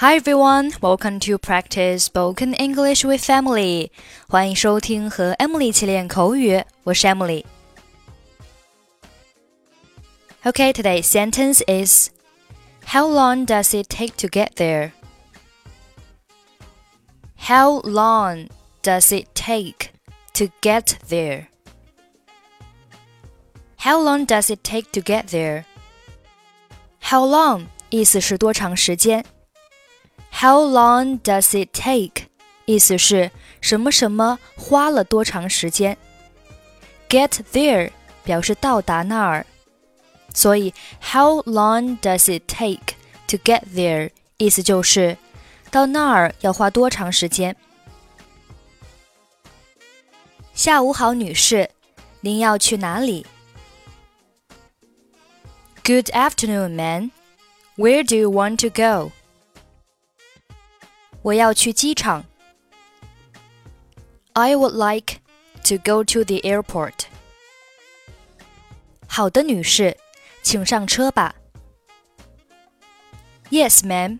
Hi everyone, welcome to practice spoken English with Emily. 欢迎收听和 Emily 一起练口语，我是 Emily。Okay, today's sentence is How long does it take to get there? How long does it take to get there? How long does it take to get there? How long 意思是多长时间。 How long does it take？意思是什么什么花了多长时间？Get there 表示到达那儿，所以 How long does it take to get there？意思就是到那儿要花多长时间。下午好，女士，您要去哪里？Good afternoon, man. Where do you want to go? 我要去机场。I would like to go to the airport. 好的，女士，请上车吧。Yes, ma'am.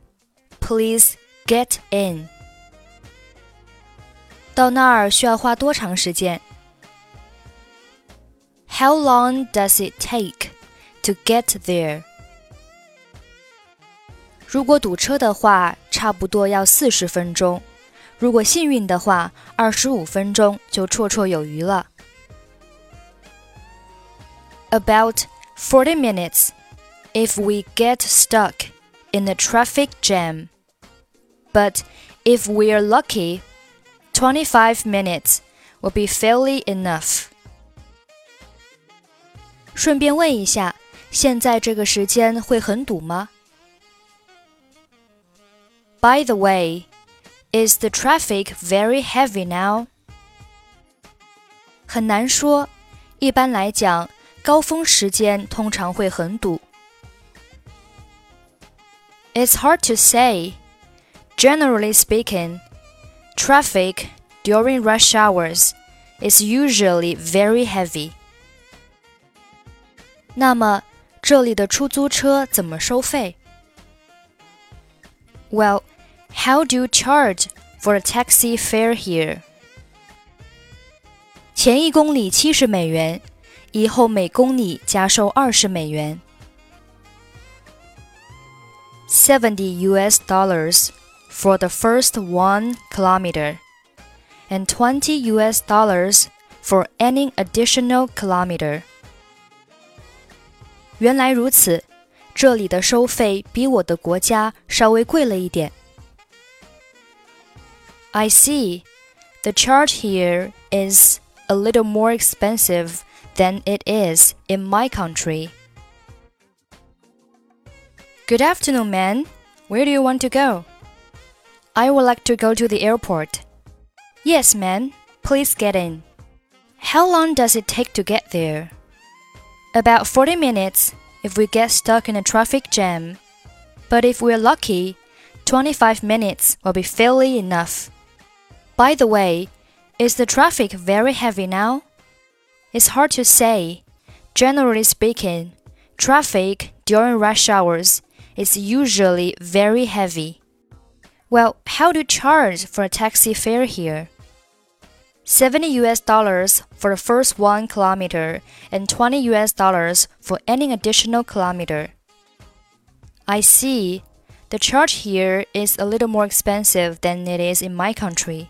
Please get in. 到那儿需要花多长时间？How long does it take to get there? 如果堵车的话， 差不多要四十分钟。如果幸运的话，二十五分钟就绰绰有余了。About forty minutes if we get stuck in a traffic jam. But if we're lucky, 25 minutes will be fairly enough. 顺便问一下，现在这个时间会很堵吗 ？by the way, is the traffic very heavy now? 很难说，一般来讲，高峰时间通常会很堵。It's hard to say. Generally speaking, traffic during rush hours is usually very heavy. 那么，这里的出租车怎么收费？Well, how do you charge for a taxi fare here? 前一公里七十美元，以后每公里加收二十美元。Seventy U.S. dollars for the first one kilometer, and twenty U.S. dollars for any additional kilometer. 原来如此，这里的收费比我的国家稍微贵了一点。 I see. The charge here is a little more expensive than it is in my country. Good afternoon, man. Where do you want to go? I would like to go to the airport. Yes, man. Please get in. How long does it take to get there? About 40 minutes if we get stuck in a traffic jam. But if we're lucky, 25 minutes will be fairly enough. By the way, is the traffic very heavy now? It's hard to say. Generally speaking, traffic during rush hours is usually very heavy. Well, how to charge for a taxi fare here? 70 US dollars for the first one kilometer and 20 US dollars for any additional kilometer. I see. The charge here is a little more expensive than it is in my country.